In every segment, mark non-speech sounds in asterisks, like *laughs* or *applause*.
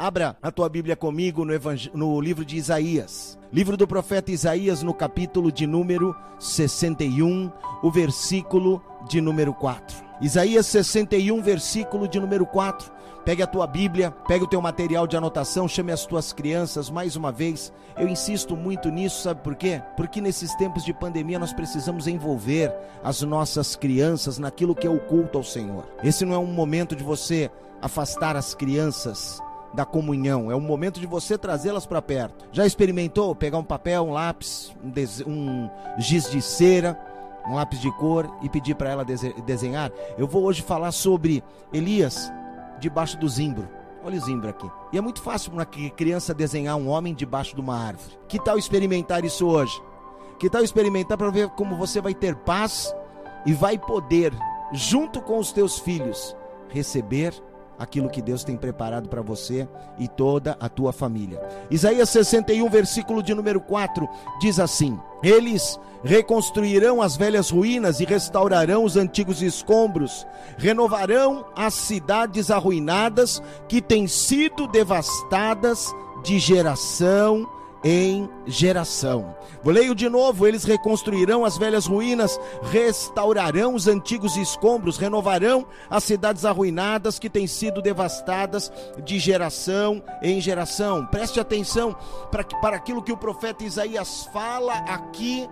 Abra a tua Bíblia comigo no, no livro de Isaías. Livro do profeta Isaías, no capítulo de número 61, o versículo de número 4. Isaías 61, versículo de número 4. Pegue a tua Bíblia, pegue o teu material de anotação, chame as tuas crianças mais uma vez. Eu insisto muito nisso, sabe por quê? Porque nesses tempos de pandemia nós precisamos envolver as nossas crianças naquilo que é o culto ao Senhor. Um não é um momento de você afastar as crianças da comunhão, é um momento de você trazê-las para perto. Já experimentou pegar um papel, um lápis, um, um giz de cera, um lápis de cor e pedir para ela desenhar? Eu vou hoje falar sobre Elias debaixo do zimbro. Olha o zimbro aqui. E é muito fácil para uma criança desenhar um homem debaixo de uma árvore. Que tal experimentar isso hoje? Que tal experimentar para ver como você vai ter paz e vai poder, junto com os teus filhos, receber aquilo que Deus tem preparado para você e toda a tua família. Isaías 61, versículo de número 4 diz assim: Eles reconstruirão as velhas ruínas e restaurarão os antigos escombros, renovarão as cidades arruinadas que têm sido devastadas de geração em geração. Vou leio de novo: eles reconstruirão as velhas ruínas, restaurarão os antigos escombros, renovarão as cidades arruinadas que têm sido devastadas de geração em geração. Preste atenção para, para aquilo que o profeta Isaías fala aqui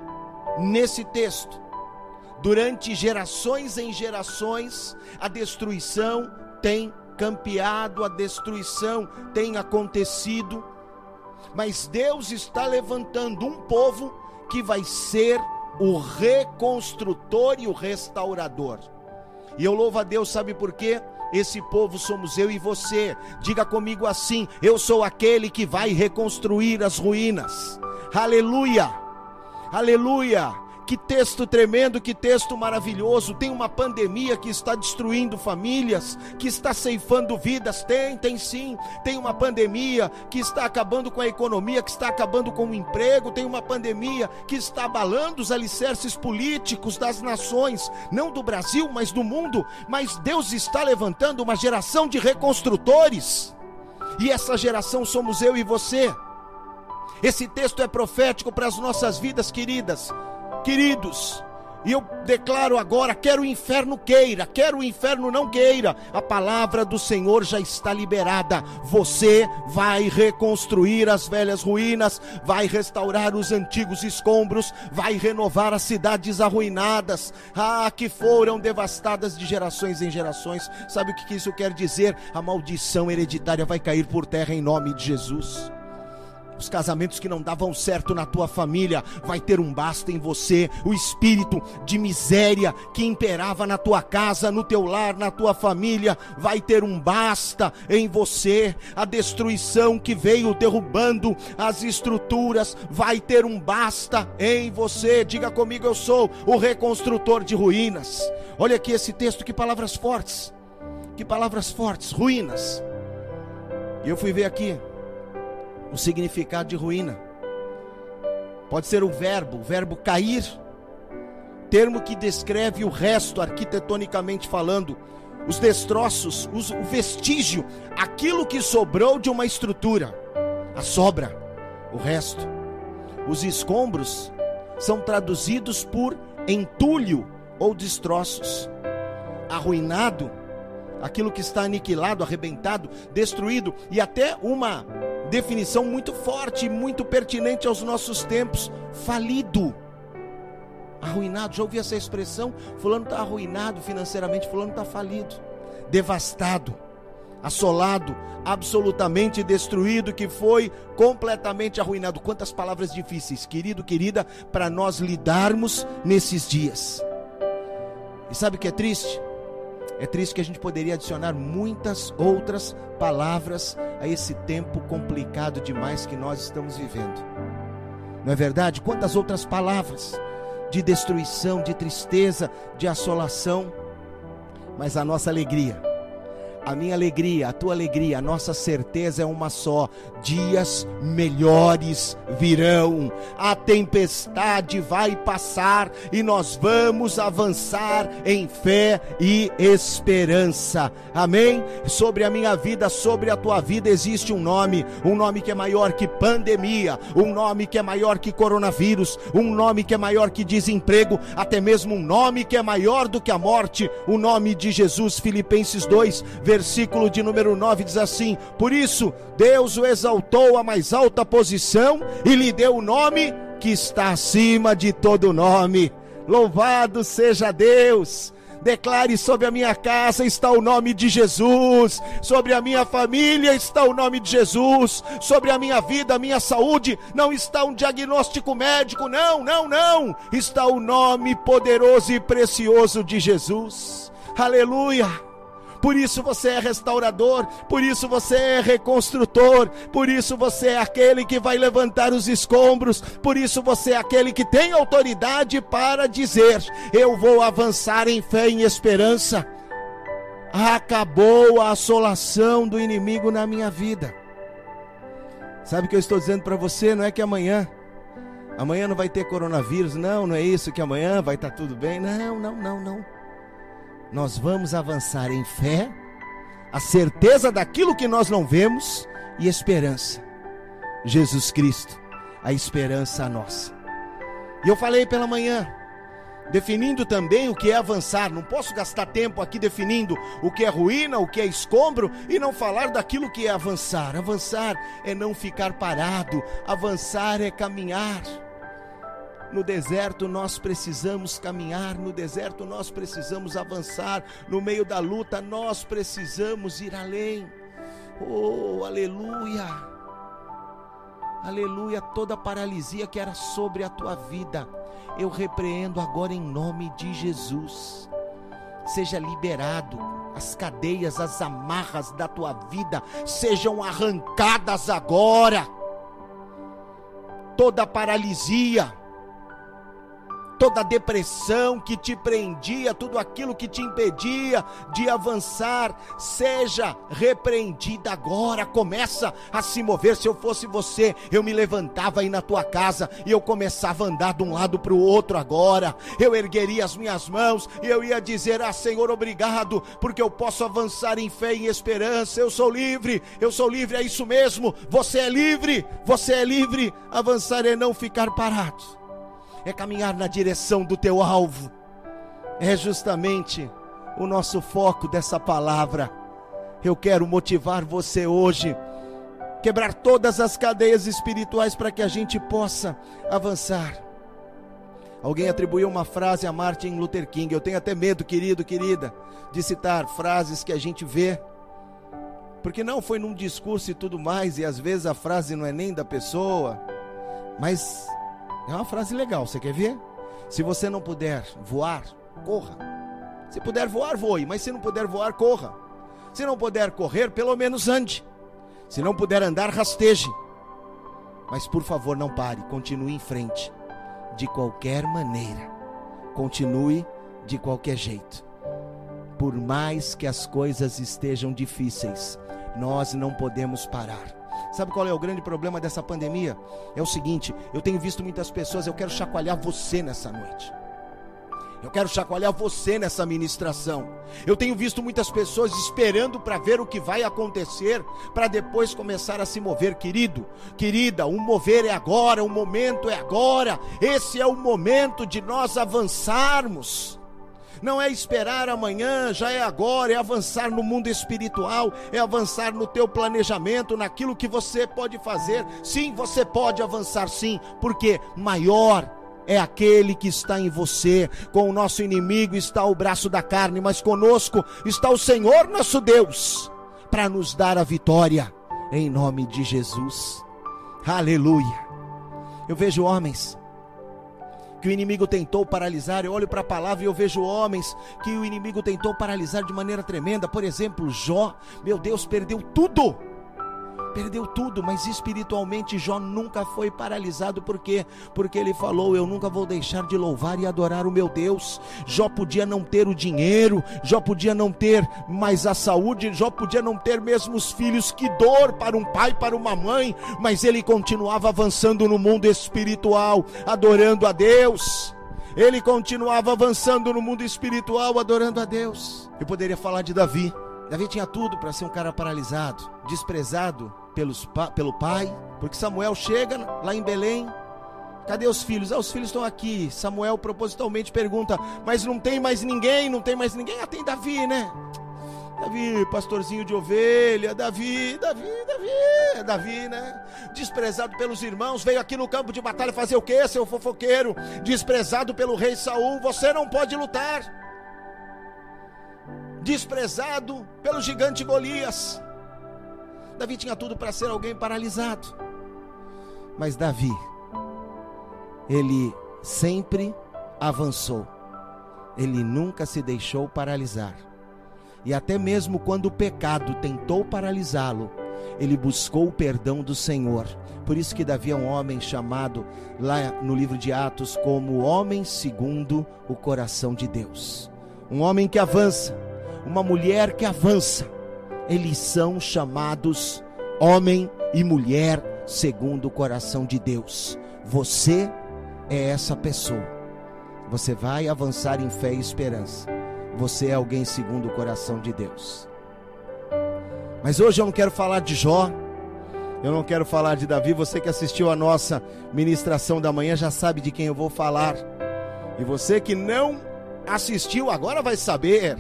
nesse texto. Durante gerações em gerações, a destruição tem campeado, a destruição tem acontecido mas Deus está levantando um povo que vai ser o reconstrutor e o restaurador. E eu louvo a Deus, sabe por quê? Esse povo somos eu e você. Diga comigo assim: eu sou aquele que vai reconstruir as ruínas. Aleluia! Aleluia! Que texto tremendo, que texto maravilhoso. Tem uma pandemia que está destruindo famílias, que está ceifando vidas. Tem, tem sim. Tem uma pandemia que está acabando com a economia, que está acabando com o emprego. Tem uma pandemia que está abalando os alicerces políticos das nações, não do Brasil, mas do mundo. Mas Deus está levantando uma geração de reconstrutores. E essa geração somos eu e você. Esse texto é profético para as nossas vidas, queridas. Queridos, e eu declaro agora: quer o inferno queira, quer o inferno não queira, a palavra do Senhor já está liberada. Você vai reconstruir as velhas ruínas, vai restaurar os antigos escombros, vai renovar as cidades arruinadas, ah, que foram devastadas de gerações em gerações. Sabe o que isso quer dizer? A maldição hereditária vai cair por terra em nome de Jesus. Os casamentos que não davam certo na tua família, vai ter um basta em você. O espírito de miséria que imperava na tua casa, no teu lar, na tua família, vai ter um basta em você. A destruição que veio derrubando as estruturas, vai ter um basta em você. Diga comigo, eu sou o reconstrutor de ruínas. Olha aqui esse texto, que palavras fortes. Que palavras fortes, ruínas. E eu fui ver aqui o significado de ruína. Pode ser o verbo, o verbo cair, termo que descreve o resto arquitetonicamente falando, os destroços, os, o vestígio, aquilo que sobrou de uma estrutura, a sobra, o resto. Os escombros são traduzidos por entulho ou destroços. Arruinado, aquilo que está aniquilado, arrebentado, destruído, e até uma definição muito forte, muito pertinente aos nossos tempos: falido, arruinado. Já ouvi essa expressão? Fulano está arruinado financeiramente, Fulano está falido, devastado, assolado, absolutamente destruído, que foi completamente arruinado. Quantas palavras difíceis, querido, querida, para nós lidarmos nesses dias. E sabe o que é triste? É triste que a gente poderia adicionar muitas outras palavras a esse tempo complicado demais que nós estamos vivendo. Não é verdade? Quantas outras palavras de destruição, de tristeza, de assolação, mas a nossa alegria, a minha alegria, a tua alegria, a nossa certeza é uma só: dias melhores virão, a tempestade vai passar e nós vamos avançar em fé e esperança. Amém? Sobre a minha vida, sobre a tua vida, existe um nome, um nome que é maior que pandemia, um nome que é maior que coronavírus, um nome que é maior que desemprego, até mesmo um nome que é maior do que a morte, o nome de Jesus. Filipenses 2, versículo de número 9 diz assim: Por isso, Deus o exaltou à mais alta posição e lhe deu o nome que está acima de todo nome. Louvado seja Deus! Declare sobre a minha casa está o nome de Jesus, sobre a minha família está o nome de Jesus, sobre a minha vida, a minha saúde, não está um diagnóstico médico, não, não, não, está o nome poderoso e precioso de Jesus. Aleluia! Por isso você é restaurador, por isso você é reconstrutor, por isso você é aquele que vai levantar os escombros, por isso você é aquele que tem autoridade para dizer: Eu vou avançar em fé e esperança. Acabou a assolação do inimigo na minha vida. Sabe o que eu estou dizendo para você? Não é que amanhã, amanhã não vai ter coronavírus, não, não é isso que amanhã vai estar tudo bem. Não, não, não, não nós vamos avançar em fé, a certeza daquilo que nós não vemos e esperança. Jesus Cristo, a esperança nossa. E eu falei pela manhã, definindo também o que é avançar. Não posso gastar tempo aqui definindo o que é ruína, o que é escombro e não falar daquilo que é avançar. Avançar é não ficar parado, avançar é caminhar. No deserto nós precisamos caminhar, no deserto nós precisamos avançar, no meio da luta nós precisamos ir além. Oh, aleluia! Aleluia! Toda paralisia que era sobre a tua vida, eu repreendo agora em nome de Jesus. Seja liberado, as cadeias, as amarras da tua vida sejam arrancadas agora. Toda paralisia, toda depressão que te prendia, tudo aquilo que te impedia de avançar, seja repreendida agora. Começa a se mover. Se eu fosse você, eu me levantava aí na tua casa e eu começava a andar de um lado para o outro agora. Eu ergueria as minhas mãos e eu ia dizer: Ah, Senhor, obrigado, porque eu posso avançar em fé e em esperança. Eu sou livre, eu sou livre, é isso mesmo. Você é livre, você é livre. Avançar é não ficar parado é caminhar na direção do teu alvo. É justamente o nosso foco dessa palavra. Eu quero motivar você hoje, quebrar todas as cadeias espirituais para que a gente possa avançar. Alguém atribuiu uma frase a Martin Luther King. Eu tenho até medo, querido, querida, de citar frases que a gente vê, porque não foi num discurso e tudo mais, e às vezes a frase não é nem da pessoa, mas é uma frase legal, você quer ver? Se você não puder voar, corra. Se puder voar, voe, mas se não puder voar, corra. Se não puder correr, pelo menos ande. Se não puder andar, rasteje. Mas por favor, não pare, continue em frente. De qualquer maneira. Continue de qualquer jeito. Por mais que as coisas estejam difíceis, nós não podemos parar. Sabe qual é o grande problema dessa pandemia? É o seguinte: eu tenho visto muitas pessoas, eu quero chacoalhar você nessa noite. Eu quero chacoalhar você nessa ministração. Eu tenho visto muitas pessoas esperando para ver o que vai acontecer, para depois começar a se mover, querido, querida. O mover é agora, o momento é agora. Esse é o momento de nós avançarmos não é esperar amanhã, já é agora, é avançar no mundo espiritual, é avançar no teu planejamento, naquilo que você pode fazer. Sim, você pode avançar sim, porque maior é aquele que está em você. Com o nosso inimigo está o braço da carne, mas conosco está o Senhor nosso Deus para nos dar a vitória em nome de Jesus. Aleluia. Eu vejo homens que o inimigo tentou paralisar. Eu olho para a palavra e eu vejo homens que o inimigo tentou paralisar de maneira tremenda. Por exemplo, Jó, meu Deus, perdeu tudo perdeu tudo, mas espiritualmente Jó nunca foi paralisado, por quê? Porque ele falou: Eu nunca vou deixar de louvar e adorar o meu Deus. Jó podia não ter o dinheiro, Jó podia não ter mais a saúde, Jó podia não ter mesmo os filhos, que dor para um pai, para uma mãe, mas ele continuava avançando no mundo espiritual, adorando a Deus. Ele continuava avançando no mundo espiritual, adorando a Deus. Eu poderia falar de Davi. Davi tinha tudo para ser um cara paralisado, desprezado pelos, pelo pai, porque Samuel chega lá em Belém. Cadê os filhos? Ah, os filhos estão aqui. Samuel propositalmente pergunta: Mas não tem mais ninguém? Não tem mais ninguém? Ah, tem Davi, né? Davi, pastorzinho de ovelha, Davi, Davi, Davi, Davi, né? Desprezado pelos irmãos, veio aqui no campo de batalha fazer o quê, seu fofoqueiro? Desprezado pelo rei Saul, você não pode lutar desprezado pelo gigante Golias. Davi tinha tudo para ser alguém paralisado. Mas Davi, ele sempre avançou. Ele nunca se deixou paralisar. E até mesmo quando o pecado tentou paralisá-lo, ele buscou o perdão do Senhor. Por isso que Davi é um homem chamado lá no livro de Atos como homem segundo o coração de Deus. Um homem que avança, uma mulher que avança. Eles são chamados homem e mulher segundo o coração de Deus. Você é essa pessoa. Você vai avançar em fé e esperança. Você é alguém segundo o coração de Deus. Mas hoje eu não quero falar de Jó. Eu não quero falar de Davi. Você que assistiu a nossa ministração da manhã já sabe de quem eu vou falar. E você que não assistiu agora vai saber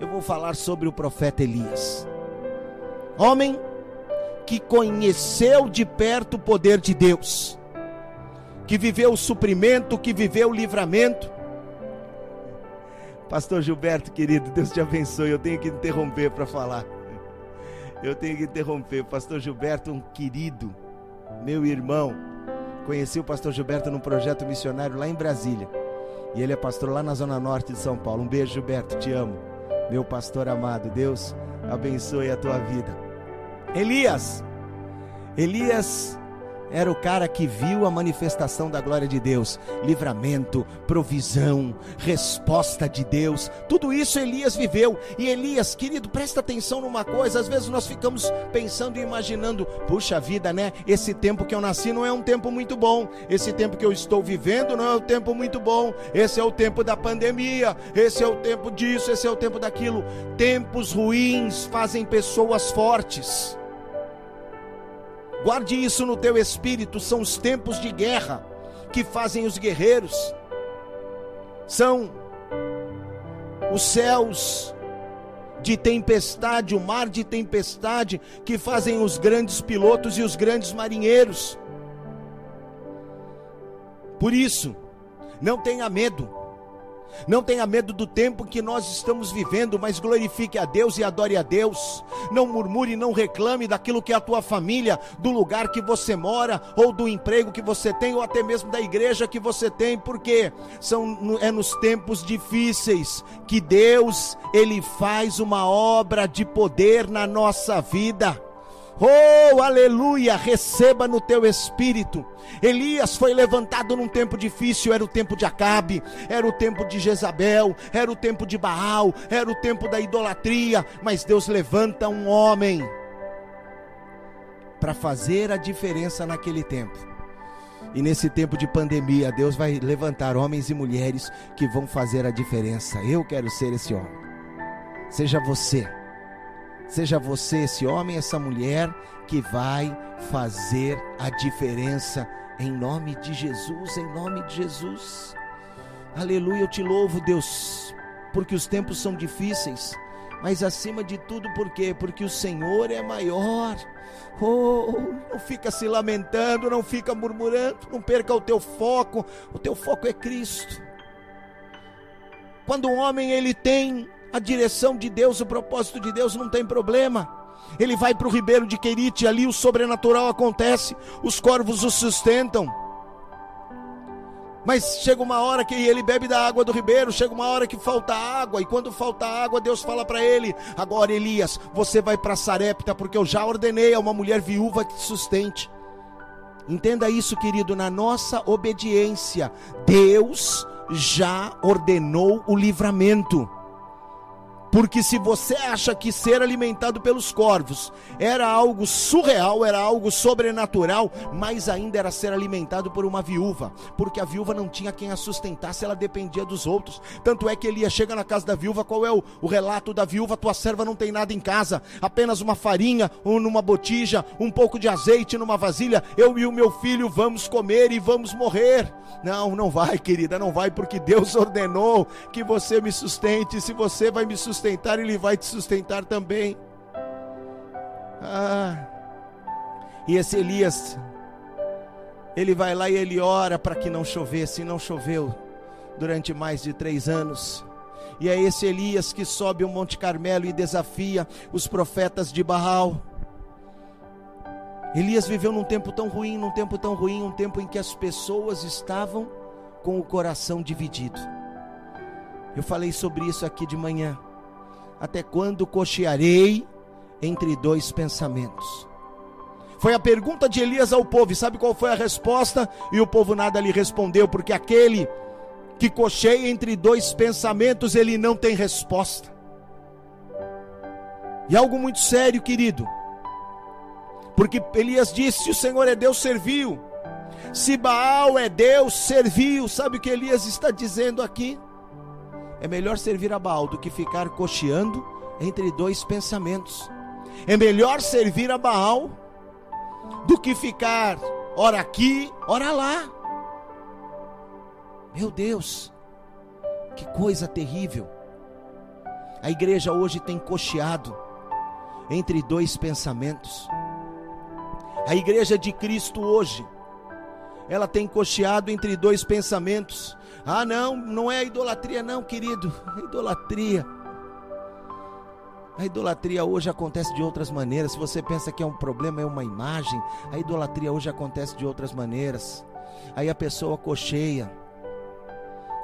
eu vou falar sobre o profeta Elias. Homem que conheceu de perto o poder de Deus, que viveu o suprimento, que viveu o livramento. Pastor Gilberto, querido, Deus te abençoe. Eu tenho que interromper para falar. Eu tenho que interromper. Pastor Gilberto, um querido, meu irmão. Conheci o pastor Gilberto num projeto missionário lá em Brasília. E ele é pastor lá na zona norte de São Paulo. Um beijo, Gilberto, te amo meu pastor amado. Deus abençoe a tua vida. Elias, Elias era o cara que viu a manifestação da glória de Deus, livramento, provisão, resposta de Deus. Tudo isso Elias viveu. E Elias, querido, presta atenção numa coisa. Às vezes nós ficamos pensando e imaginando, puxa vida, né? Esse tempo que eu nasci não é um tempo muito bom. Esse tempo que eu estou vivendo não é um tempo muito bom. Esse é o tempo da pandemia. Esse é o tempo disso, esse é o tempo daquilo. Tempos ruins fazem pessoas fortes. Guarde isso no teu espírito, são os tempos de guerra que fazem os guerreiros. São os céus de tempestade, o mar de tempestade que fazem os grandes pilotos e os grandes marinheiros. Por isso, não tenha medo. Não tenha medo do tempo que nós estamos vivendo, mas glorifique a Deus e adore a Deus. Não murmure, não reclame daquilo que é a tua família, do lugar que você mora, ou do emprego que você tem, ou até mesmo da igreja que você tem, porque são é nos tempos difíceis que Deus ele faz uma obra de poder na nossa vida. Oh, aleluia! Receba no teu espírito. Elias foi levantado num tempo difícil, era o tempo de Acabe, era o tempo de Jezabel, era o tempo de Baal, era o tempo da idolatria, mas Deus levanta um homem para fazer a diferença naquele tempo. E nesse tempo de pandemia, Deus vai levantar homens e mulheres que vão fazer a diferença. Eu quero ser esse homem. Seja você Seja você esse homem, essa mulher que vai fazer a diferença em nome de Jesus, em nome de Jesus. Aleluia, eu te louvo, Deus, porque os tempos são difíceis, mas acima de tudo, por quê? Porque o Senhor é maior. Oh, não fica se lamentando, não fica murmurando, não perca o teu foco. O teu foco é Cristo. Quando o homem ele tem a direção de Deus, o propósito de Deus não tem problema. Ele vai para o ribeiro de Querite, ali o sobrenatural acontece, os corvos o sustentam. Mas chega uma hora que ele bebe da água do ribeiro, chega uma hora que falta água, e quando falta água, Deus fala para ele: Agora, Elias, você vai para Sarepta, porque eu já ordenei a uma mulher viúva que te sustente. Entenda isso, querido, na nossa obediência, Deus já ordenou o livramento. Porque se você acha que ser alimentado pelos corvos era algo surreal, era algo sobrenatural, mais ainda era ser alimentado por uma viúva, porque a viúva não tinha quem a sustentasse, ela dependia dos outros. Tanto é que Elias chega na casa da viúva, qual é o, o relato da viúva? Tua serva não tem nada em casa, apenas uma farinha ou numa botija, um pouco de azeite numa vasilha. Eu e o meu filho vamos comer e vamos morrer. Não, não vai, querida, não vai, porque Deus *laughs* ordenou que você me sustente. Se você vai me sustentar, sustentar, Ele vai te sustentar também. Ah, e esse Elias, ele vai lá e ele ora para que não chovesse, e não choveu durante mais de três anos. E é esse Elias que sobe o Monte Carmelo e desafia os profetas de Baal. Elias viveu num tempo tão ruim, num tempo tão ruim, um tempo em que as pessoas estavam com o coração dividido. Eu falei sobre isso aqui de manhã. Até quando cochearei entre dois pensamentos? Foi a pergunta de Elias ao povo, e sabe qual foi a resposta? E o povo nada lhe respondeu, porque aquele que cocheia entre dois pensamentos, ele não tem resposta. E algo muito sério, querido. Porque Elias disse: se o Senhor é Deus, serviu. Se Baal é Deus, serviu. Sabe o que Elias está dizendo aqui? É melhor servir a Baal do que ficar cocheando entre dois pensamentos. É melhor servir a Baal do que ficar ora aqui, ora lá. Meu Deus, que coisa terrível. A igreja hoje tem cocheado entre dois pensamentos. A igreja de Cristo hoje, ela tem cocheado entre dois pensamentos. Ah, não, não é idolatria, não, querido. A idolatria. A idolatria hoje acontece de outras maneiras. Se você pensa que é um problema, é uma imagem, a idolatria hoje acontece de outras maneiras. Aí a pessoa cocheia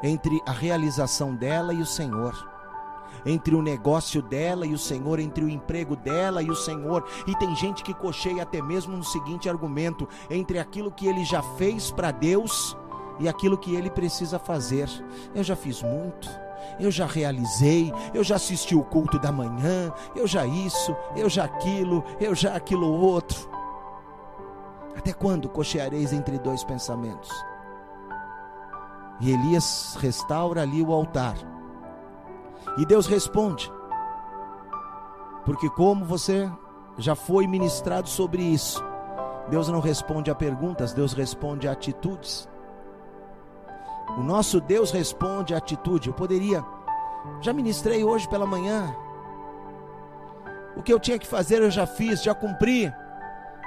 entre a realização dela e o Senhor, entre o negócio dela e o Senhor, entre o emprego dela e o Senhor. E tem gente que cocheia até mesmo no seguinte argumento: entre aquilo que ele já fez para Deus e aquilo que ele precisa fazer. Eu já fiz muito, eu já realizei, eu já assisti o culto da manhã, eu já isso, eu já aquilo, eu já aquilo outro. Até quando cocheareis entre dois pensamentos? E Elias restaura ali o altar. E Deus responde. Porque como você já foi ministrado sobre isso, Deus não responde a perguntas, Deus responde a atitudes. O nosso Deus responde à atitude. Eu poderia, já ministrei hoje pela manhã. O que eu tinha que fazer eu já fiz, já cumpri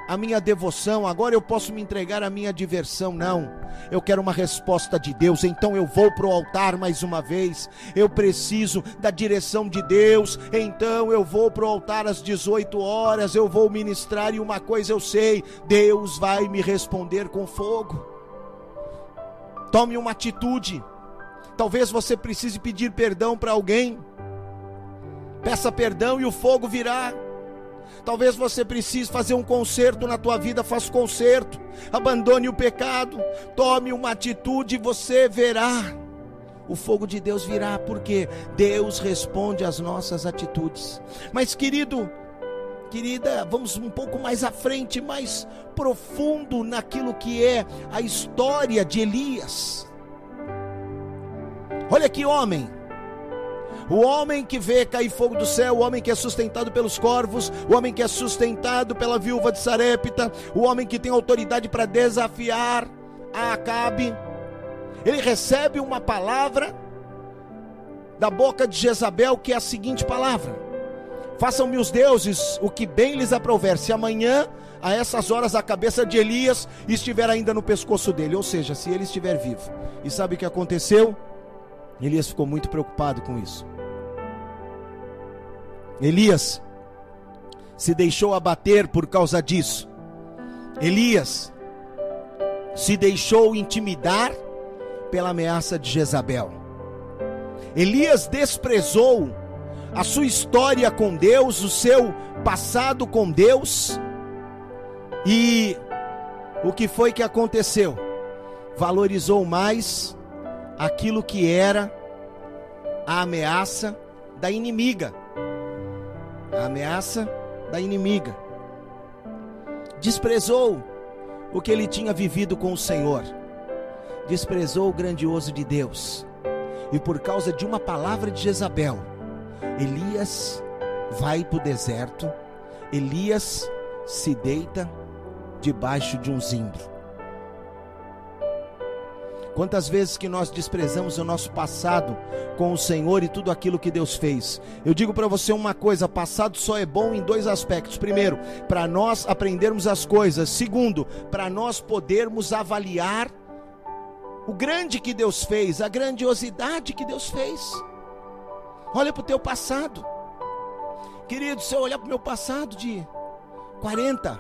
a minha devoção, agora eu posso me entregar à minha diversão. Não, eu quero uma resposta de Deus, então eu vou para o altar mais uma vez. Eu preciso da direção de Deus, então eu vou para o altar às 18 horas. Eu vou ministrar e uma coisa eu sei: Deus vai me responder com fogo. Tome uma atitude. Talvez você precise pedir perdão para alguém. Peça perdão e o fogo virá. Talvez você precise fazer um conserto na tua vida, faça conserto. Abandone o pecado. Tome uma atitude e você verá. O fogo de Deus virá, porque Deus responde às nossas atitudes. Mas, querido, Querida, vamos um pouco mais à frente, mais profundo naquilo que é a história de Elias. Olha que homem. O homem que vê cair fogo do céu, o homem que é sustentado pelos corvos, o homem que é sustentado pela viúva de Sarepta, o homem que tem autoridade para desafiar a Acabe. Ele recebe uma palavra da boca de Jezabel, que é a seguinte palavra: Façam-me os deuses o que bem lhes aprouver. Se amanhã, a essas horas, a cabeça de Elias estiver ainda no pescoço dele, ou seja, se ele estiver vivo. E sabe o que aconteceu? Elias ficou muito preocupado com isso. Elias se deixou abater por causa disso. Elias se deixou intimidar pela ameaça de Jezabel. Elias desprezou a sua história com Deus, o seu passado com Deus, e o que foi que aconteceu? Valorizou mais aquilo que era a ameaça da inimiga. A ameaça da inimiga. Desprezou o que ele tinha vivido com o Senhor. Desprezou o grandioso de Deus. E por causa de uma palavra de Jezabel, Elias vai para o deserto. Elias se deita debaixo de um zimbro. Quantas vezes que nós desprezamos o nosso passado com o Senhor e tudo aquilo que Deus fez. Eu digo para você uma coisa: passado só é bom em dois aspectos. Primeiro, para nós aprendermos as coisas. Segundo, para nós podermos avaliar o grande que Deus fez, a grandiosidade que Deus fez. Olha para o teu passado. Querido, se eu olhar para o meu passado de 40,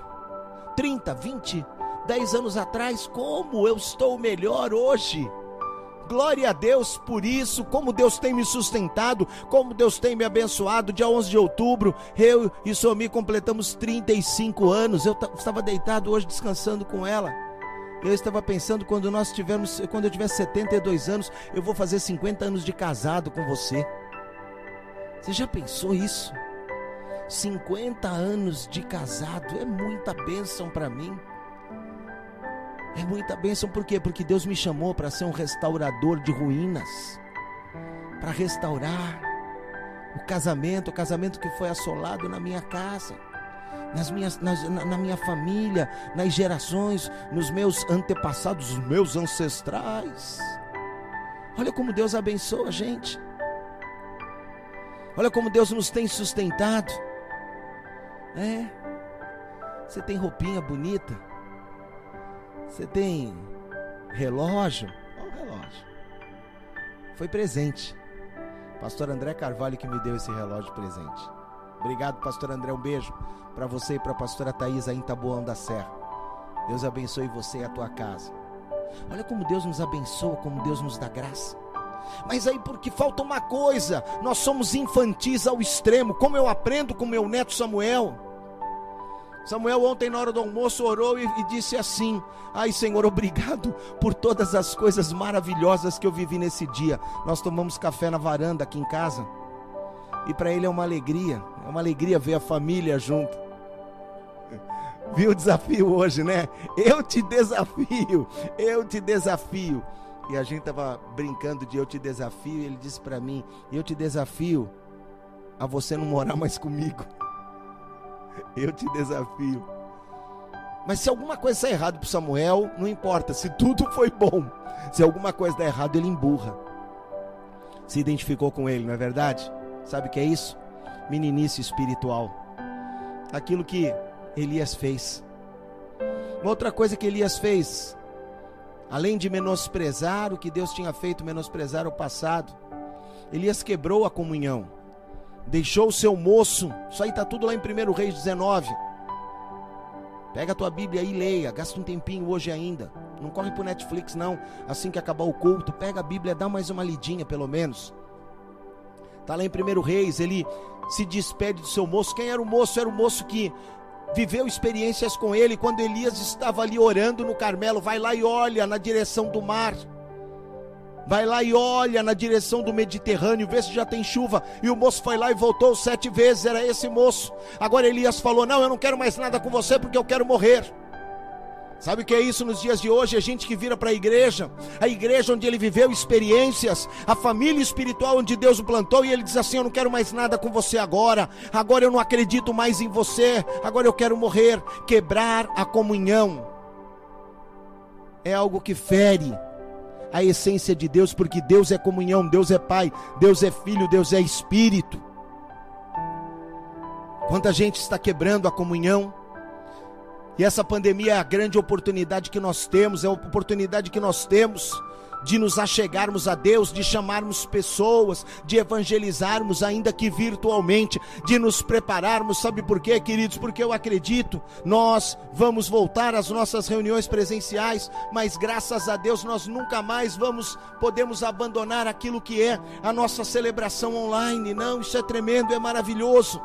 30, 20, 10 anos atrás, como eu estou melhor hoje. Glória a Deus por isso, como Deus tem me sustentado, como Deus tem me abençoado. Dia 11 de outubro, eu e Somi completamos 35 anos. Eu estava deitado hoje descansando com ela. Eu estava pensando quando nós tivermos, quando eu tiver 72 anos, eu vou fazer 50 anos de casado com você. Você já pensou isso? 50 anos de casado é muita bênção para mim. É muita bênção, por quê? Porque Deus me chamou para ser um restaurador de ruínas, para restaurar o casamento, o casamento que foi assolado na minha casa, nas minhas, nas, na, na minha família, nas gerações, nos meus antepassados, os meus ancestrais. Olha como Deus abençoa a gente. Olha como Deus nos tem sustentado. É. Você tem roupinha bonita. Você tem relógio? Olha o relógio. Foi presente. Pastor André Carvalho que me deu esse relógio presente. Obrigado, pastor André. Um beijo para você e para a pastora Thais aí em Taboão da Serra. Deus abençoe você e a tua casa. Olha como Deus nos abençoa, como Deus nos dá graça. Mas aí porque falta uma coisa, nós somos infantis ao extremo. Como eu aprendo com meu neto Samuel? Samuel ontem na hora do almoço orou e, e, disse assim: Ai Senhor, obrigado por todas as coisas maravilhosas que eu vivi nesse dia. Nós tomamos café na varanda aqui em casa. E para ele é uma alegria, é uma alegria ver a família junto. *laughs* Viu o desafio hoje, né? Eu te desafio, eu te desafio. E a gente tava brincando de eu te desafio, e ele disse para mim: "Eu te desafio a você não morar mais comigo". *laughs* Eu te desafio. Mas se alguma coisa está errado para Samuel, não importa. Se tudo foi bom, se alguma coisa está errado, ele emburra. Se identificou com ele, não é verdade? Sabe o que é isso? Meninice espiritual. Aquilo que Elias fez. Uma outra coisa que Elias fez, além de menosprezar o que Deus tinha feito, menosprezar o passado, Elias quebrou a comunhão deixou o seu moço. Isso aí está tudo lá em 1 Reis 19. Pega a tua Bíblia e leia, gasta um tempinho hoje ainda. Não corre pro Netflix não, assim que acabar o culto, pega a Bíblia, dá mais uma lidinha pelo menos. Tá lá em 1 Reis, ele se despede do seu moço. Quem era o moço? Era o moço que viveu experiências com ele quando Elias estava ali orando no Carmelo. Vai lá e olha na direção do mar. Vai lá e olha na direção do Mediterrâneo, vê se já tem chuva. E o moço foi lá e voltou sete vezes, era esse moço. Agora Elias falou: Não, eu não quero mais nada com você porque eu quero morrer. Sabe o que é isso nos dias de hoje? A gente que vira para a igreja, a igreja onde ele viveu experiências, a família espiritual onde Deus o plantou, e ele diz assim: Eu não quero mais nada com você agora, agora eu não acredito mais em você, agora eu quero morrer. Quebrar a comunhão é algo que fere a essência de Deus, porque Deus é comunhão, Deus é Pai, Deus é Filho, Deus é Espírito. Quanta gente está quebrando a comunhão, e essa pandemia é a grande oportunidade que nós temos, é a oportunidade que nós temos de nos achegarmos a Deus, de chamarmos pessoas, de evangelizarmos, ainda que virtualmente, de nos prepararmos. Sabe por quê, queridos? Porque eu acredito, nós vamos voltar às nossas reuniões presenciais, mas graças a Deus nós nunca mais vamos, podemos abandonar aquilo que é a nossa celebração online. Não, isso é tremendo, é maravilhoso.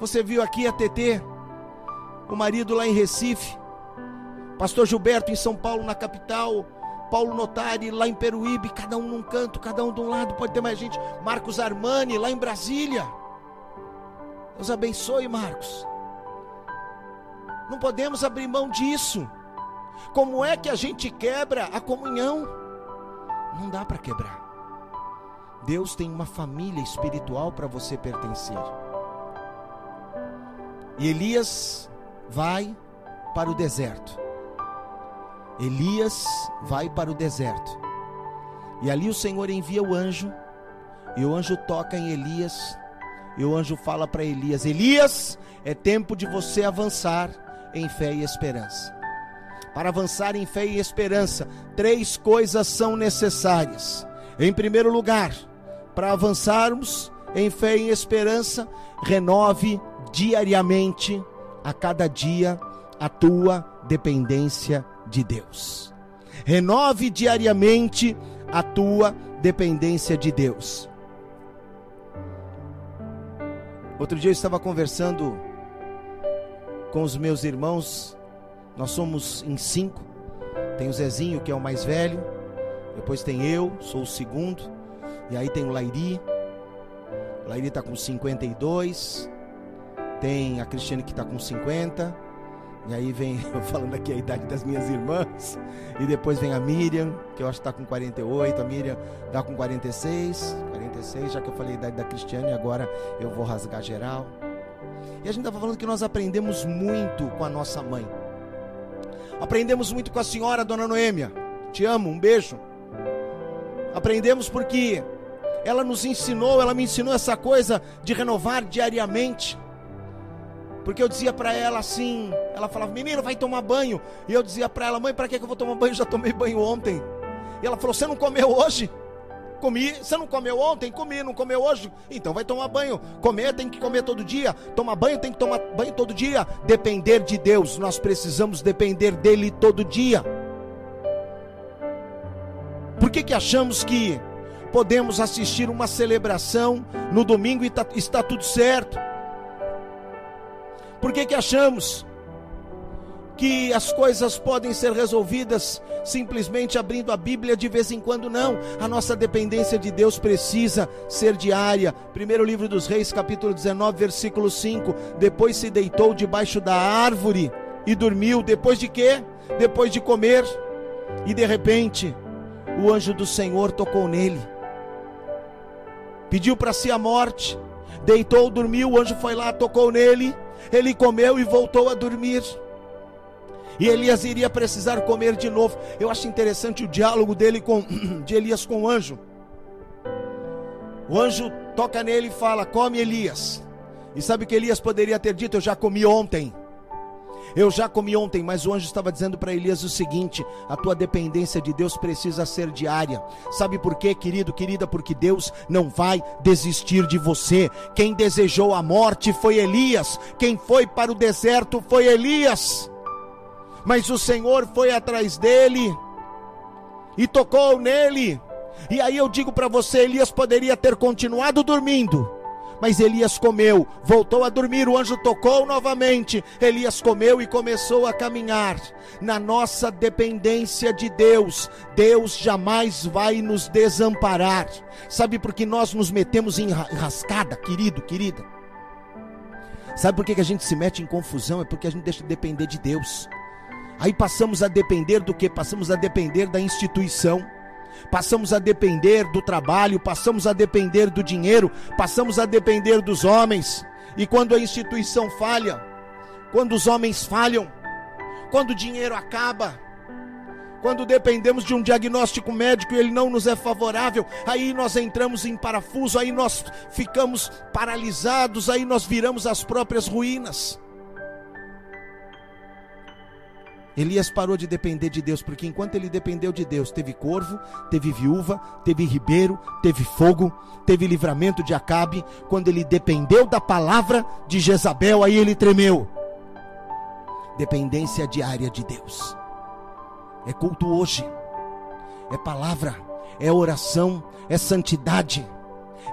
Você viu aqui a TT, o marido lá em Recife, Pastor Gilberto em São Paulo, na capital, Paulo Notari lá em Peruíbe, cada um num canto, cada um de um lado, pode ter mais gente. Marcos Armani lá em Brasília. Deus abençoe, Marcos. Não podemos abrir mão disso. Como é que a gente quebra a comunhão? Não dá para quebrar. Deus tem uma família espiritual para você pertencer. E Elias vai para o deserto. Elias vai para o deserto. E ali o Senhor envia o anjo, e o anjo toca em Elias, e o anjo fala para Elias: Elias, é tempo de você avançar em fé e esperança. Para avançar em fé e esperança, três coisas são necessárias. Em primeiro lugar, para avançarmos em fé e esperança, renove diariamente, a cada dia, a tua dependência de Deus. Renove diariamente a tua dependência de Deus. Outro dia eu estava conversando com os meus irmãos, nós somos em cinco. Tem o Zezinho, que é o mais velho, depois tem eu, sou o segundo, e aí tem o Lairi. O Lairi está com 52, tem a Cristiane que está com 50. E aí vem *laughs* eu falando aqui a idade das minhas irmãs. E depois vem a Miriam, que eu acho que está com 48. A Miriam está com 46. 46, já que eu falei a idade da Cristiane, agora eu vou rasgar geral. E a gente estava falando que nós aprendemos muito com a nossa mãe. Aprendemos muito com a senhora, dona Noêmia. Te amo, um beijo. Aprendemos porque ela nos ensinou, ela me ensinou essa coisa de renovar diariamente. Porque eu dizia para ela assim, ela falava, menino, vai tomar banho. E eu dizia para ela, mãe, para que eu vou tomar banho? Eu já tomei banho ontem. E ela falou, você não comeu hoje? Comi, você não comeu ontem? Comi, não comeu hoje? Então vai tomar banho. Comer tem que comer todo dia. Tomar banho tem que tomar banho todo dia. Depender de Deus, nós precisamos depender dele todo dia. Por que, que achamos que podemos assistir uma celebração no domingo e tá, está tudo certo? Por que, que achamos que as coisas podem ser resolvidas simplesmente abrindo a Bíblia de vez em quando? Não. A nossa dependência de Deus precisa ser diária. Primeiro livro dos Reis, capítulo 19, versículo 5. Depois se deitou debaixo da árvore e dormiu. Depois de quê? Depois de comer. E de repente, o anjo do Senhor tocou nele. Pediu para si a morte. Deitou, dormiu, o anjo foi lá, tocou nele ele comeu e voltou a dormir. E Elias iria precisar comer de novo. Eu acho interessante o diálogo dele com *clears throat* de Elias com o anjo. O anjo toca nele e fala: "Come Elias". E sabe o que Elias poderia ter dito? Eu já comi ontem. Eu já comi ontem, mas o anjo estava dizendo para Elias o seguinte: a tua dependência de Deus precisa ser diária. Sabe por quê, querido, querida? Porque Deus não vai desistir de você. Quem desejou a morte foi Elias, quem foi para o deserto foi Elias. Mas o Senhor foi atrás dele e tocou nele. E aí eu digo para você: Elias poderia ter continuado dormindo mas Elias comeu, voltou a dormir, o anjo tocou novamente. Elias comeu e começou a caminhar. Na nossa dependência de Deus, Deus jamais vai nos desamparar. Sabe por que nós nos metemos em rascada, querido, querida? Sabe por que a gente se mete em confusão? É porque a gente deixa de depender de Deus. Aí passamos a depender do que? Passamos a depender da instituição passamos a depender do trabalho, passamos a depender do dinheiro, passamos a depender dos homens. E quando a instituição falha, quando os homens falham, quando o dinheiro acaba, quando dependemos de um diagnóstico médico e ele não nos é favorável, aí nós entramos em parafuso, aí nós ficamos paralisados, aí nós viramos as próprias ruínas. Elias parou de depender de Deus, porque enquanto ele dependeu de Deus, teve corvo, teve viúva, teve ribeiro, teve fogo, teve livramento de Acabe. Quando ele dependeu da palavra de Jezabel, aí ele tremeu. Dependência diária de Deus. É culto hoje, é palavra, é oração, é santidade,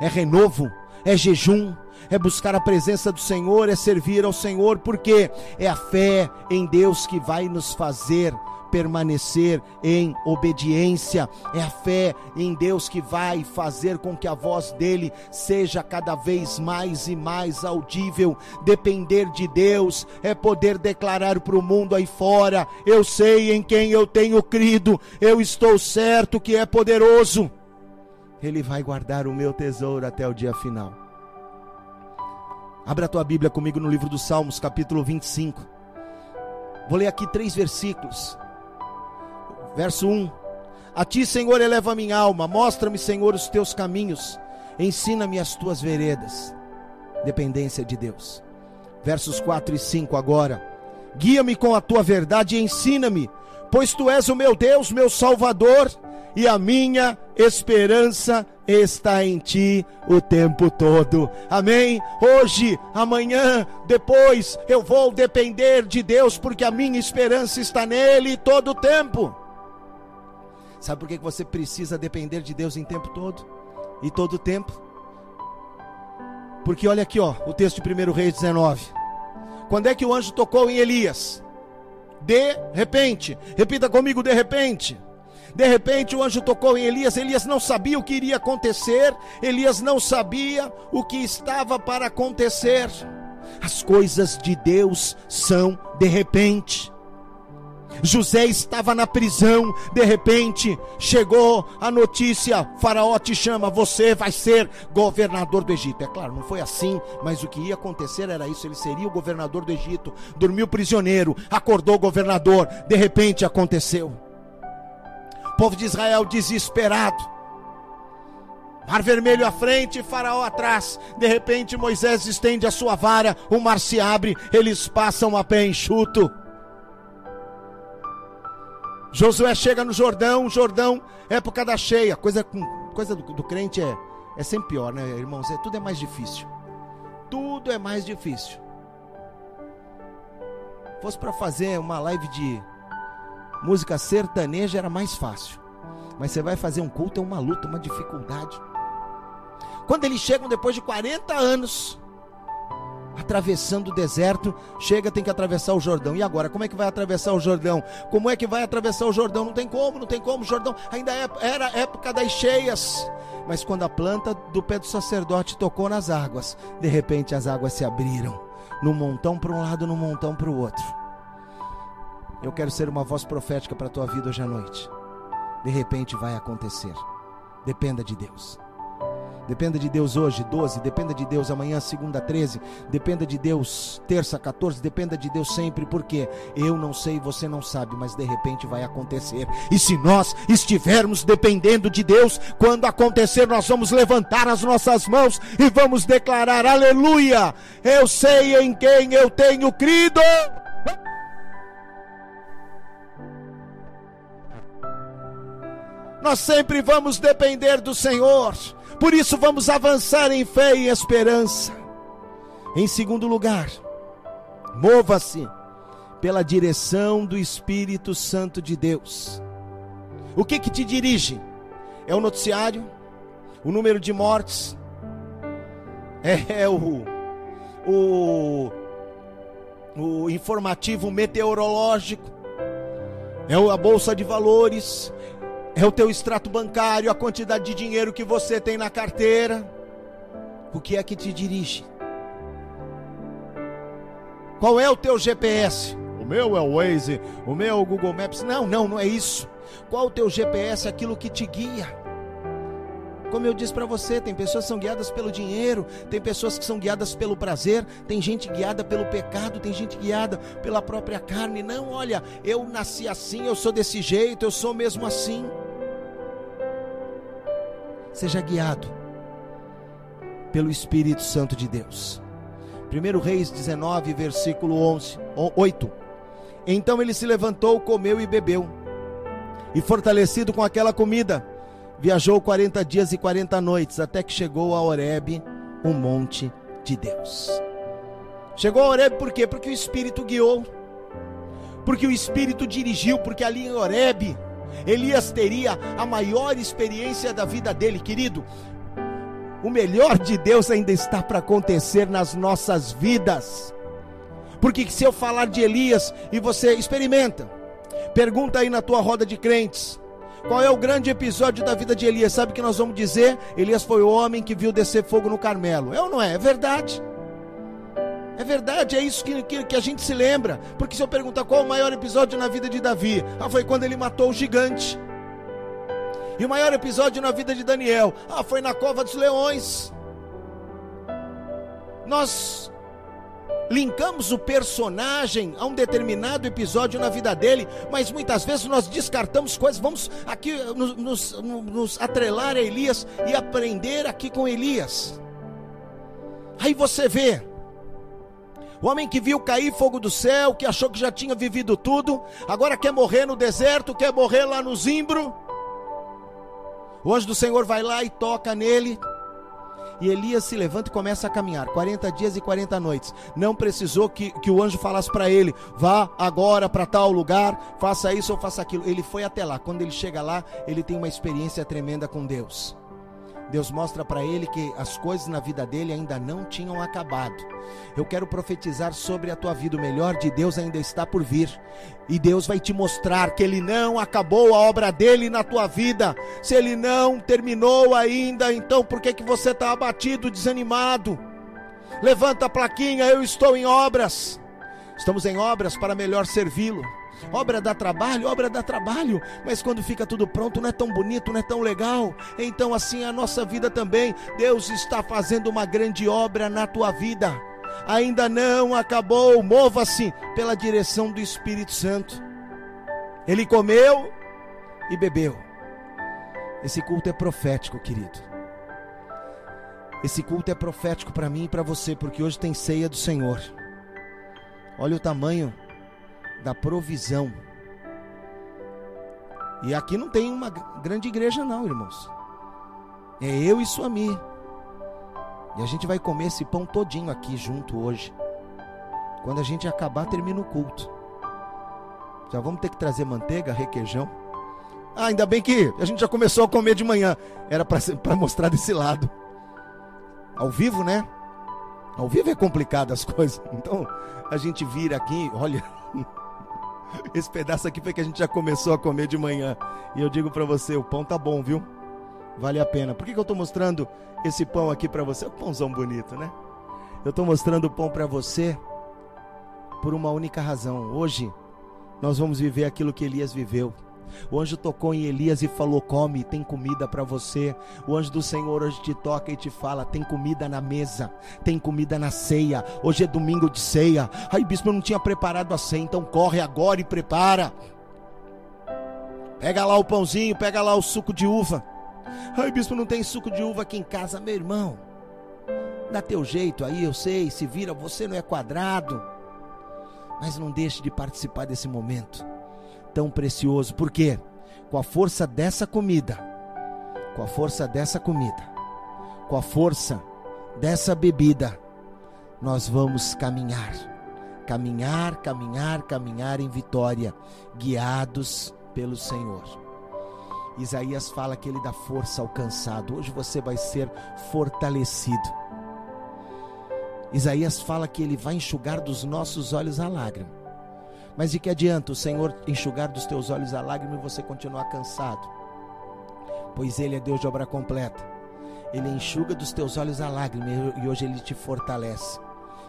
é renovo, é jejum, é buscar a presença do Senhor, é servir ao Senhor, porque é a fé em Deus que vai nos fazer permanecer em obediência. É a fé em Deus que vai fazer com que a voz dele seja cada vez mais e mais audível. Depender de Deus é poder declarar para o mundo aí fora: eu sei em quem eu tenho crido, eu estou certo que é poderoso. Ele vai guardar o meu tesouro até o dia final. Abra a tua Bíblia comigo no livro dos Salmos, capítulo 25. Vou ler aqui três versículos. Verso 1: A ti, Senhor, eleva a minha alma, mostra-me, Senhor, os teus caminhos, ensina-me as tuas veredas. Dependência de Deus. Versos 4 e 5 agora. Guia-me com a tua verdade e ensina-me, pois tu és o meu Deus, meu Salvador e a minha esperança está em ti o tempo todo. Amém? Hoje, amanhã, depois, eu vou depender de Deus, porque a minha esperança está nele todo o tempo. Sabe por que você precisa depender de Deus em tempo todo? E todo o tempo? Porque olha aqui, ó, o texto de 1 Reis 19. Quando é que o anjo tocou em Elias? De repente. Repita comigo, de repente. De repente o anjo tocou em Elias, Elias não sabia o que iria acontecer, Elias não sabia o que estava para acontecer. As coisas de Deus são de repente. José estava na prisão, de repente chegou a notícia: Faraó te chama, você vai ser governador do Egito. É claro, não foi assim, mas o que ia acontecer era isso: ele seria o governador do Egito. Dormiu prisioneiro, acordou governador, de repente aconteceu povo de Israel desesperado. Mar vermelho à frente, Faraó atrás. De repente, Moisés estende a sua vara, o mar se abre, eles passam a pé enxuto. Josué chega no Jordão, Jordão, época da cheia. Coisa, coisa do, do crente é, é sempre pior, né, irmãos? É, tudo é mais difícil. Tudo é mais difícil. Fosse para fazer uma live de música sertaneja era mais fácil. Mas você vai fazer um culto é uma luta, uma dificuldade. Quando eles chegam depois de 40 anos, atravessando o deserto, chega, tem que atravessar o Jordão. E agora, como é que vai atravessar o Jordão? Como é que vai atravessar o Jordão? Não tem como, não tem como. Jordão ainda é, era época das cheias. Mas quando a planta do pé do sacerdote tocou nas águas, de repente as águas se abriram, num montão para um lado, num montão para o outro. Eu quero ser uma voz profética para a tua vida hoje à noite. De repente vai acontecer. Dependa de Deus. Dependa de Deus hoje, 12. Dependa de Deus amanhã, segunda, 13. Dependa de Deus, terça, 14. Dependa de Deus sempre, porque eu não sei, você não sabe, mas de repente vai acontecer. E se nós estivermos dependendo de Deus, quando acontecer, nós vamos levantar as nossas mãos e vamos declarar: Aleluia! Eu sei em quem eu tenho crido. Nós sempre vamos depender do Senhor. Por isso vamos avançar em fé e esperança. Em segundo lugar, mova-se pela direção do Espírito Santo de Deus. O que que te dirige? É o noticiário? O número de mortes? É, é o, o, o informativo meteorológico? É a bolsa de valores? É o teu extrato bancário, a quantidade de dinheiro que você tem na carteira. O que é que te dirige? Qual é o teu GPS? O meu é o Waze, o meu é o Google Maps. Não, não, não é isso. Qual o teu GPS? Aquilo que te guia. Como eu disse para você, tem pessoas que são guiadas pelo dinheiro, tem pessoas que são guiadas pelo prazer, tem gente guiada pelo pecado, tem gente guiada pela própria carne. Não, olha, eu nasci assim, eu sou desse jeito, eu sou mesmo assim seja guiado pelo Espírito Santo de Deus. 1 Reis 19, versículo 11, 8. Então ele se levantou, comeu e bebeu. E fortalecido com aquela comida, viajou 40 dias e 40 noites, até que chegou a Horebe, um monte de Deus. Chegou a Horebe por quê? Porque o Espírito guiou, porque o Espírito dirigiu, porque ali em Horebe, Elias teria a maior experiência da vida dele, querido. O melhor de Deus ainda está para acontecer nas nossas vidas. Porque se eu falar de Elias e você experimenta, pergunta aí na tua roda de crentes, qual é o grande episódio da vida de Elias? Sabe o que nós vamos dizer? Elias foi o homem que viu descer fogo no Carmelo. É ou não é? É verdade. É verdade, é isso que, que, que, a gente se lembra. Porque se eu perguntar qual o maior episódio na vida de Davi, ah, foi quando ele matou o gigante. E o maior episódio na vida de Daniel, ah, foi na cova dos leões. Nós linkamos o personagem a um determinado episódio na vida dele, mas muitas vezes nós descartamos coisas. Vamos aqui nos, nos, nos atrelar a Elias e aprender aqui com Elias. Aí você vê. O homem que viu cair fogo do céu, que achou que já tinha vivido tudo, agora quer morrer no deserto, quer morrer lá no zimbro. O anjo do Senhor vai lá e toca nele, e Elias se levanta e começa a caminhar, 40 dias e 40 noites. Não precisou que, que o anjo falasse para ele: vá agora para tal lugar, faça isso ou faça aquilo. Ele foi até lá. Quando ele chega lá, ele tem uma experiência tremenda com Deus. Deus mostra para ele que as coisas na vida dele ainda não tinham acabado. Eu quero profetizar sobre a tua vida, o melhor de Deus ainda está por vir. E Deus vai te mostrar que ele não acabou a obra dele na tua vida. Se ele não terminou ainda, então por que que você está abatido, desanimado? Levanta a plaquinha, eu estou em obras. Estamos em obras para melhor servi-lo. Obra dá trabalho, obra dá trabalho, mas quando fica tudo pronto não é tão bonito, não é tão legal. Então, assim é a nossa vida também. Deus está fazendo uma grande obra na tua vida. Ainda não acabou, mova-se pela direção do Espírito Santo. Ele comeu e bebeu. Esse culto é profético, querido. Esse culto é profético para mim e para você, porque hoje tem ceia do Senhor. Olha o tamanho da provisão. E aqui não tem uma grande igreja, não, irmãos. É eu e sua mãe. E a gente vai comer esse pão todinho aqui junto hoje. Quando a gente acabar, termina o culto. Já vamos ter que trazer manteiga, requeijão. Ah, ainda bem que a gente já começou a comer de manhã. Era para *laughs* mostrar desse lado. Ao vivo, né? Ao vivo é complicado as *laughs* coisas. Então a gente vira aqui, olha. *laughs* *laughs* Esse pedaço aqui foi que a gente já começou a comer de manhã. E eu digo para você, o pão tá bom, viu? Vale a pena. Por que, que eu estou mostrando esse pão aqui para você? É um pãozão bonito, né? Eu estou mostrando o pão para você por uma única razão. Hoje nós vamos viver aquilo que Elias viveu. O anjo tocou em Elias e falou: Come, tem comida para você. O anjo do Senhor hoje te toca e te fala: Tem comida na mesa, tem comida na ceia. Hoje é domingo de ceia. Ai, bispo, eu não tinha preparado a ceia, então corre agora e prepara. Pega lá o pãozinho, pega lá o suco de uva. Ai, bispo, não tem suco de uva aqui em casa, meu irmão. Dá teu jeito aí, eu sei, se vira, você não é quadrado. Mas não deixe de participar desse momento tão precioso. Por quê? Com a força dessa comida, com a força dessa comida, com a força dessa bebida, nós vamos caminhar. Caminhar, caminhar, caminhar em vitória, guiados pelo Senhor. Isaías fala que ele dá força ao cansado. Hoje você vai ser fortalecido. Isaías fala que ele vai enxugar dos nossos olhos a lágrima. Mas de que adianta o Senhor enxugar dos teus olhos a lágrima e você continuar cansado? Pois Ele é Deus de obra completa. Ele enxuga dos teus olhos a lágrima e hoje Ele te fortalece.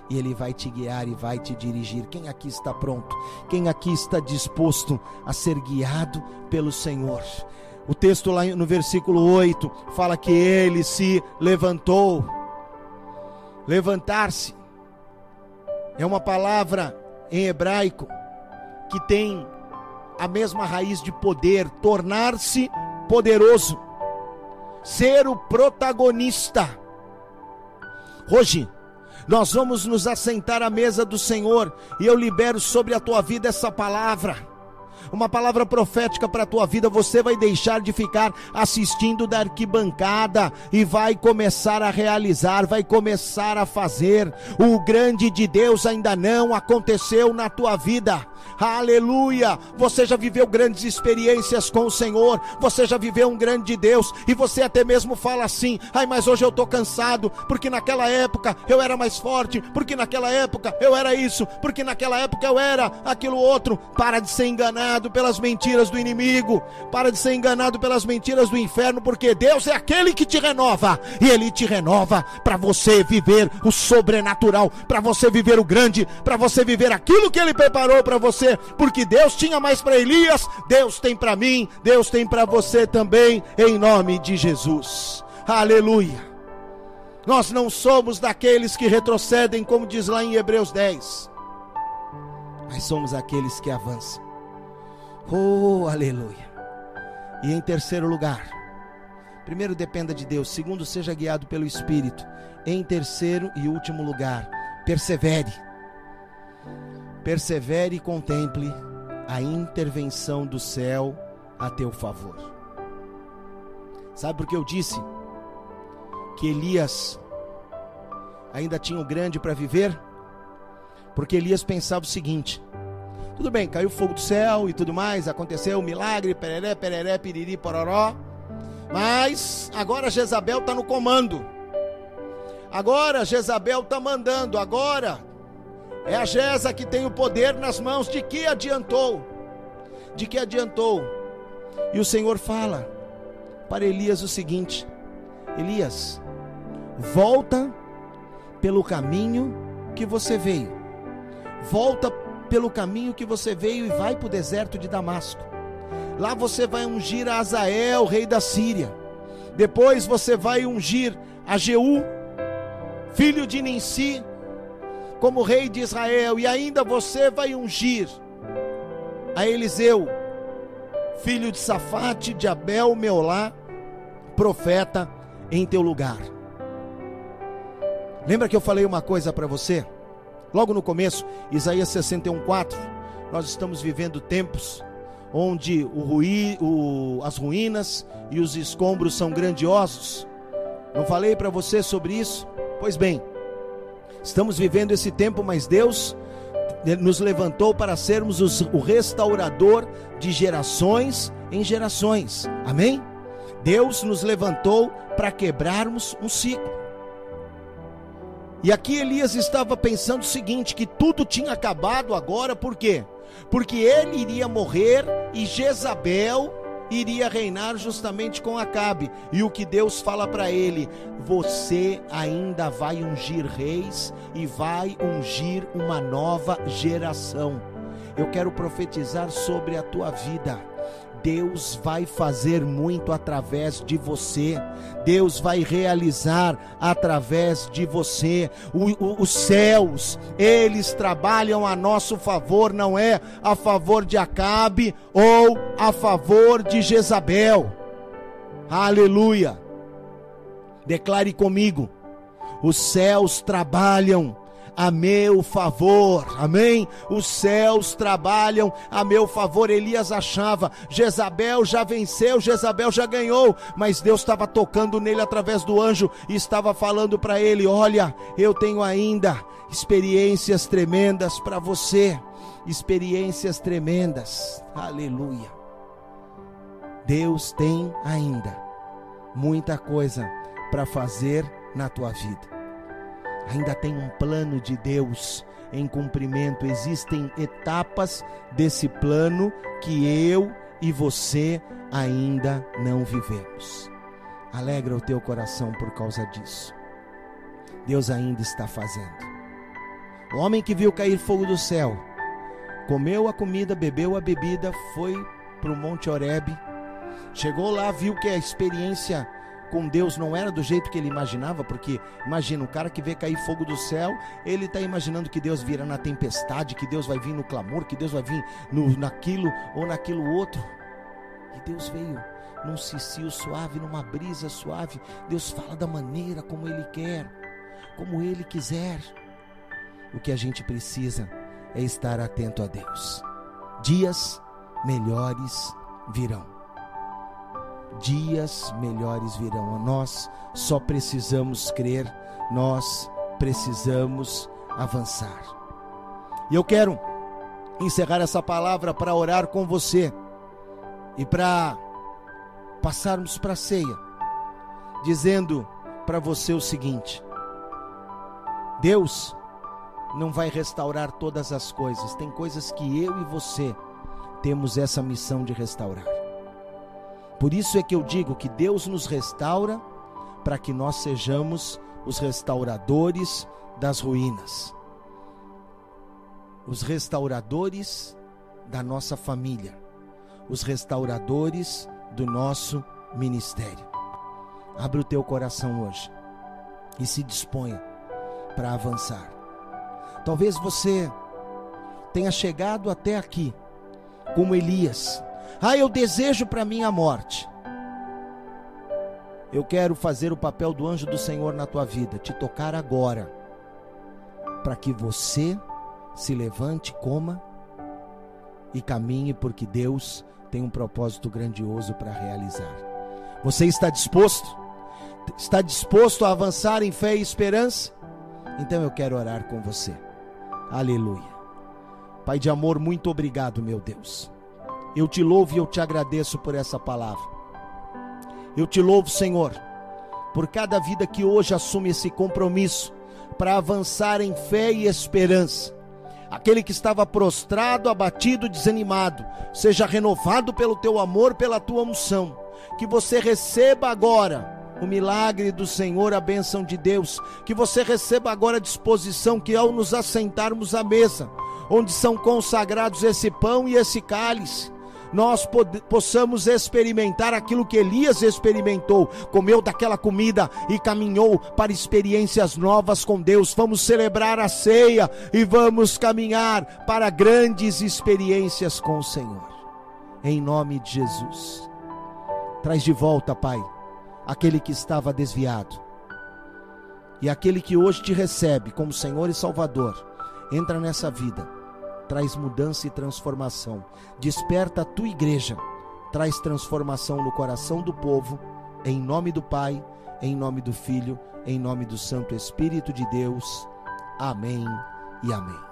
E Ele vai te guiar e vai te dirigir. Quem aqui está pronto? Quem aqui está disposto a ser guiado pelo Senhor? O texto lá no versículo 8 fala que ele se levantou. Levantar-se é uma palavra em hebraico que tem a mesma raiz de poder, tornar-se poderoso, ser o protagonista. Hoje, Nós vamos nos assentar à mesa do Senhor e eu libero sobre a tua vida essa palavra uma palavra profética para a tua vida. Você vai deixar de ficar assistindo da arquibancada e vai começar a realizar, vai começar a fazer. O grande de Deus ainda não aconteceu na tua vida. Aleluia! Você já viveu grandes experiências com o Senhor, você já viveu um grande Deus, e você até mesmo fala assim: ai, mas hoje eu estou cansado, porque naquela época eu era mais forte, porque naquela época eu era isso, porque naquela época eu era aquilo outro. Para de ser enganado pelas mentiras do inimigo, para de ser enganado pelas mentiras do inferno, porque Deus é aquele que te renova, e Ele te renova para você viver o sobrenatural, para você viver o grande, para você viver aquilo que Ele preparou para você, porque Deus tinha mais para Elias, Deus tem para mim, Deus tem para você também, em nome de Jesus. Aleluia. Nós não somos daqueles que retrocedem, como diz lá em Hebreus 10, mas somos aqueles que avançam. Oh, aleluia. E em terceiro lugar, primeiro dependa de Deus, segundo seja guiado pelo Espírito. Em terceiro e último lugar, persevere persevere e contemple a intervenção do céu a teu favor. Sabe por que eu disse que Elias ainda tinha o grande para viver? Porque Elias pensava o seguinte: tudo bem, caiu fogo do céu e tudo mais, aconteceu um milagre, pereré, pereré, piriri, pororó. Mas agora Jezabel está no comando. Agora Jezabel está mandando. Agora é a Gesa que tem o poder nas mãos. De que adiantou? De que adiantou? E o Senhor fala para Elias o seguinte: Elias, volta pelo caminho que você veio. Volta pelo caminho que você veio e vai para o deserto de Damasco. Lá você vai ungir a Azael, rei da Síria. Depois você vai ungir a Jeú, filho de Ninsi, como rei de Israel, e ainda você vai ungir a Eliseu, filho de Safate, de Abel, Meolá, profeta em teu lugar. Lembra que eu falei uma coisa para você? Logo no começo, Isaías 61:4, nós estamos vivendo tempos onde o ruí, o, as ruínas e os escombros são grandiosos. Não falei para você sobre isso? Pois bem, Estamos vivendo esse tempo, mas Deus nos levantou para sermos os, o restaurador de gerações em gerações. Amém? Deus nos levantou para quebrarmos um ciclo. E aqui Elias estava pensando o seguinte: que tudo tinha acabado agora, por quê? Porque ele iria morrer e Jezabel iria reinar justamente com Acabe. E o que Deus fala para ele: você ainda vai ungir reis e vai ungir uma nova geração. Eu quero profetizar sobre a tua vida Deus vai fazer muito através de você. Deus vai realizar através de você. O, o, os céus, eles trabalham a nosso favor, não é a favor de Acabe ou a favor de Jezabel. Aleluia. Declare comigo: os céus trabalham a meu favor. Amém? Os céus trabalham a meu favor. Elias achava, Jezabel já venceu, Jezabel já ganhou, mas Deus estava tocando nele através do anjo e estava falando para ele: Olha, eu tenho ainda experiências tremendas para você. Experiências tremendas. Aleluia. Deus tem ainda muita coisa para fazer na tua vida ainda tem um plano de Deus em cumprimento. Existem etapas desse plano que eu e você ainda não vivemos. Alegra o teu coração por causa disso. Deus ainda está fazendo. O homem que viu cair fogo do céu, comeu a comida, bebeu a bebida, foi para o Monte Oreb, chegou lá, viu que a experiência com Deus não era do jeito que ele imaginava, porque imagina, um cara que vê cair fogo do céu, ele está imaginando que Deus virá na tempestade, que Deus vai vir no clamor, que Deus vai vir no, naquilo ou naquilo outro. E Deus veio num cicio suave, numa brisa suave. Deus fala da maneira como Ele quer. como Ele quiser. O que a gente precisa é estar atento a Deus. Dias melhores virão. Dias melhores virão. Nós só precisamos crer, nós precisamos avançar. E eu quero encerrar essa palavra para orar com você e para passarmos para a ceia, dizendo para você o seguinte: Deus não vai restaurar todas as coisas, tem coisas que eu e você temos essa missão de restaurar. Por isso é que eu digo que Deus nos restaura para que nós sejamos os restauradores das ruínas, os restauradores da nossa família, os restauradores do nosso ministério. Abre o teu coração hoje e se disponha para avançar. Talvez você tenha chegado até aqui como Elias. Ah, eu desejo para mim a morte. Eu quero fazer o papel do anjo do Senhor na tua vida, te tocar agora, para que você se levante, coma e caminhe, porque Deus tem um propósito grandioso para realizar. Você está disposto? Está disposto a avançar em fé e esperança? Então eu quero orar com você. Aleluia. Pai de amor, muito obrigado, meu Deus. Eu te louvo e eu te agradeço por essa palavra. Eu te louvo, Senhor, por cada vida que hoje assume esse compromisso para avançar em fé e esperança. Aquele que estava prostrado, abatido, desanimado, seja renovado pelo teu amor, pela tua unção. Que você receba agora o milagre do Senhor, a bênção de Deus. Que você receba agora a disposição que ao nos assentarmos à mesa, onde são consagrados esse pão e esse cálice, nós possamos experimentar aquilo que Elias experimentou, comeu daquela comida e caminhou para experiências novas com Deus. Vamos celebrar a ceia e vamos caminhar para grandes experiências com o Senhor. Em nome de Jesus. Traz de volta, Pai, aquele que estava desviado. E aquele que hoje te recebe como Senhor e Salvador, entra nessa vida traz mudança e transformação. Desperta a tua igreja, traz transformação no coração do povo, em nome do Pai, em nome do Filho, em nome do Santo Espírito de Deus. Amém e amém.